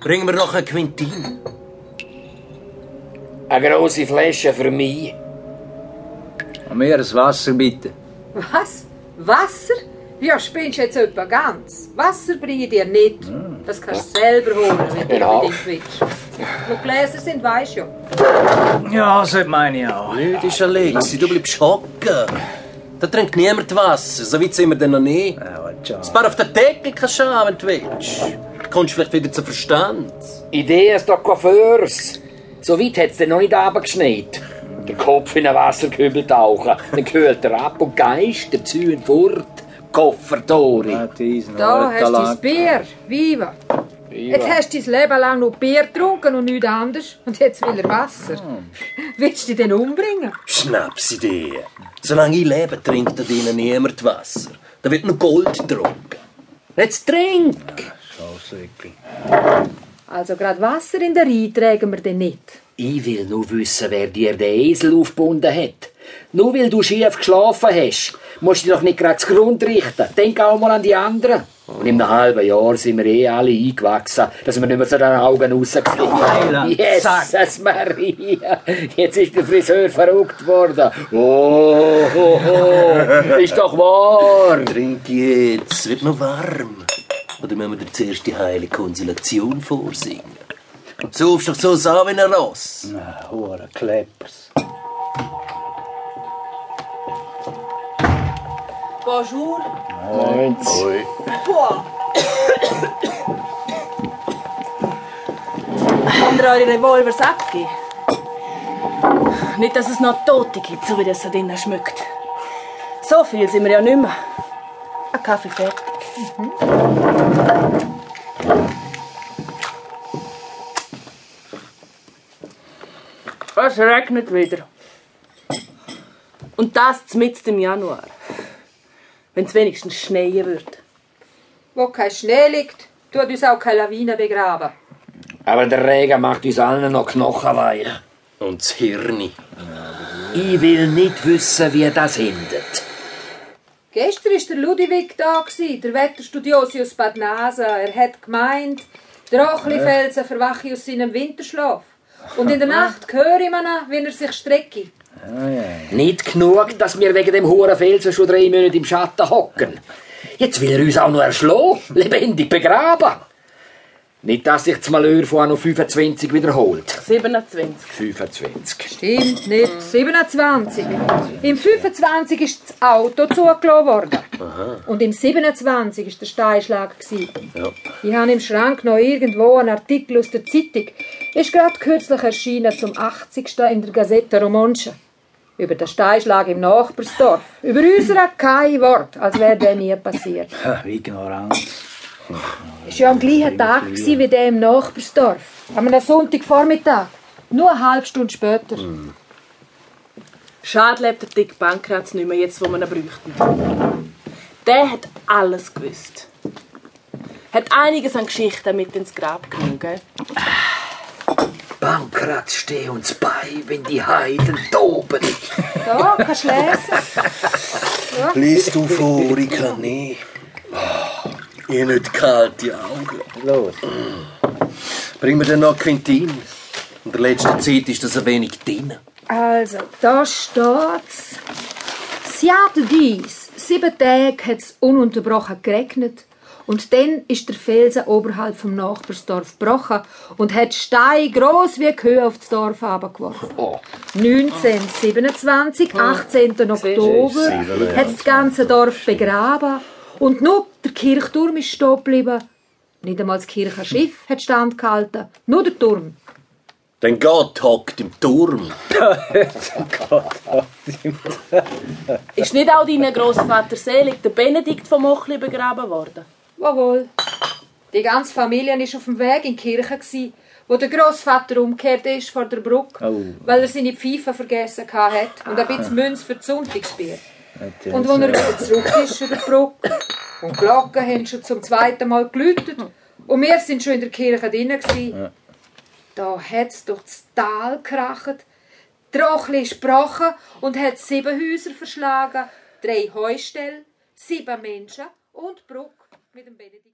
Bring mir noch ein Quintin. Eine grosse Flasche für mich. Und mir ein Wasser bitte. Was? Wasser? Ja, spinnst jetzt etwa ganz. Wasser bringe ich dir nicht. Das kannst du selber holen, wenn du Genau. unbedingt willst. Wo Gläser sind, weisst du ja. Ja, so meine ich auch. Nicht ist Alexi, du bleibst hocken. Da trinkt niemand Wasser, so weit sind wir denn noch nicht. Ja, Ein paar auf den Deckel kannst du haben, wenn du willst. Du kommst vielleicht wieder zu Verstand. Idee ist doch Coiffeurs. So weit hat's denn noch nicht abgeschneit. Der Kopf in ein Wasserkübel tauchen, dann kühlt er ab und Geist, der Zühen fort. Koffer, Tori. Da hast du dein. Bier. Viva. Jetzt hast du dein Leben lang nur Bier getrunken und nichts anderes. Und jetzt will er Wasser. Willst du dich denn umbringen? Schnapsidee. Solange ich lebe, trinkt da drinnen niemand Wasser. Da wird nur Gold getrunken. Jetzt trink! Schausäckli. Also gerade Wasser in der Rhein tragen wir denn nicht. Ich will nur wissen, wer dir den Esel aufgebunden hat. Nur weil du schief geschlafen hast, musst du dich doch nicht gerade zugrunde richten. Denk auch mal an die anderen. Und in einem halben Jahr sind wir eh alle eingewachsen, dass wir nicht mehr zu den Augen. Heiland, Jesus Maria! Jetzt ist der Friseur verrückt worden. Oh, oh, oh. ist doch wahr. Trink jetzt, es wird noch warm. Oder müssen wir dir zuerst die heilige Konsolation vorsingen? Saufst doch so an wie ein Ross. Na, hure Kleppers. Bonjour. Ui. Boah. Habt ihr eure Revolvers abgegeben? Nicht, dass es noch Tote gibt, so wie das da drinnen schmeckt. So viel sind wir ja nicht mehr. Ein Kaffee fertig. Es regnet wieder. Und das mitten im Januar. Wenn es wenigstens schneien würde. Wo kein Schnee liegt, tut uns auch keine Lawine begraben. Aber der Regen macht uns allen noch knochenweich. Und das Hirn. Ich will nicht wissen, wie das endet. Gestern war der Ludwig da, der Wetterstudiosi aus Bad Nase. Er hat gemeint, der Rochlifelsen verwache aus seinem Winterschlaf. Und in der Nacht höre ich ihn, wenn er sich strecke. Nicht genug, dass wir wegen dem hohen Felsen schon drei Monate im Schatten hocken. Jetzt will er uns auch noch erschlagen, lebendig begraben. Nicht, dass sich das Malheur von Anno 25 wiederholt. 27. 25. Stimmt nicht. 27. Im 25 ist das Auto zugelassen worden. Und im 27 war der Steinschlag. gewesen. Ich habe im Schrank noch irgendwo einen Artikel aus der Zeitung. Ist gerade kürzlich erschienen zum 80. in der Gazette Romansche. Über den Steinschlag im Nachbarsdorf. Über unsere kein Wort, als wäre der nie passiert. Ignorant. Es war ja am gleichen Tag gewesen wie der im Nachbarsdorf. Am Sonntagvormittag. Nur eine halbe Stunde später. Schade lebt der Dick Pankratz nicht mehr, jetzt wo wir ihn bräuchten. Der hat alles gewusst. Hat einiges an Geschichten mit ins Grab genommen, gell? Pankrat, steh uns bei, wenn die Heiden toben. Da, kannst du lesen. Lies du vor, ich kann nicht. Ich habe nicht kalte Augen. Los. Bring mir dann noch Quintin. In der letzten Zeit ist das ein wenig drin. Also, da steht's. Seattle dies. Sieben Tage hat es ununterbrochen geregnet. Und dann ist der Felsen oberhalb vom Nachbarsdorf gebrochen und hat Steine gross wie Kühe auf das Dorf herabgeworfen. 1927, 18. Oktober, hat das ganze Dorf begraben und nur der Kirchturm ist stehen geblieben. Nicht einmal das Kirchenschiff hat standgehalten, nur der Turm. Denn Gott hockt im Turm. Ist nicht auch dein Großvater selig, der Benedikt vom Mochli, begraben worden? Jawohl. Die ganze Familie war auf dem Weg in die Kirche, gsi, wo der Großvater umgekehrt ist vor der Brücke, Oh. weil er seine Pfeife vergessen hat und ein bisschen Münz für das Sonntagsbier. Natürlich. Und als er wieder zurück ist über die Brücke und die Glocken haben schon zum zweiten Mal geläutet und wir sind schon in der Kirche drinnen, gsi, da hat es durch das Tal gekracht, die Rochli ist gebrochen und hat sieben Häuser verschlagen, drei Heustellen, sieben Menschen und Brücke mit dem Benedikt.